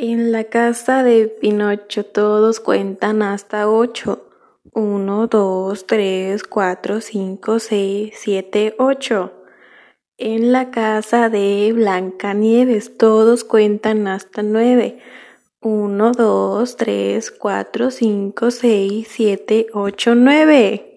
En la casa de Pinocho todos cuentan hasta ocho. Uno, dos, tres, cuatro, cinco, seis, siete, ocho. En la casa de Blancanieves todos cuentan hasta nueve. Uno, dos, tres, cuatro, cinco, seis, siete, ocho, nueve.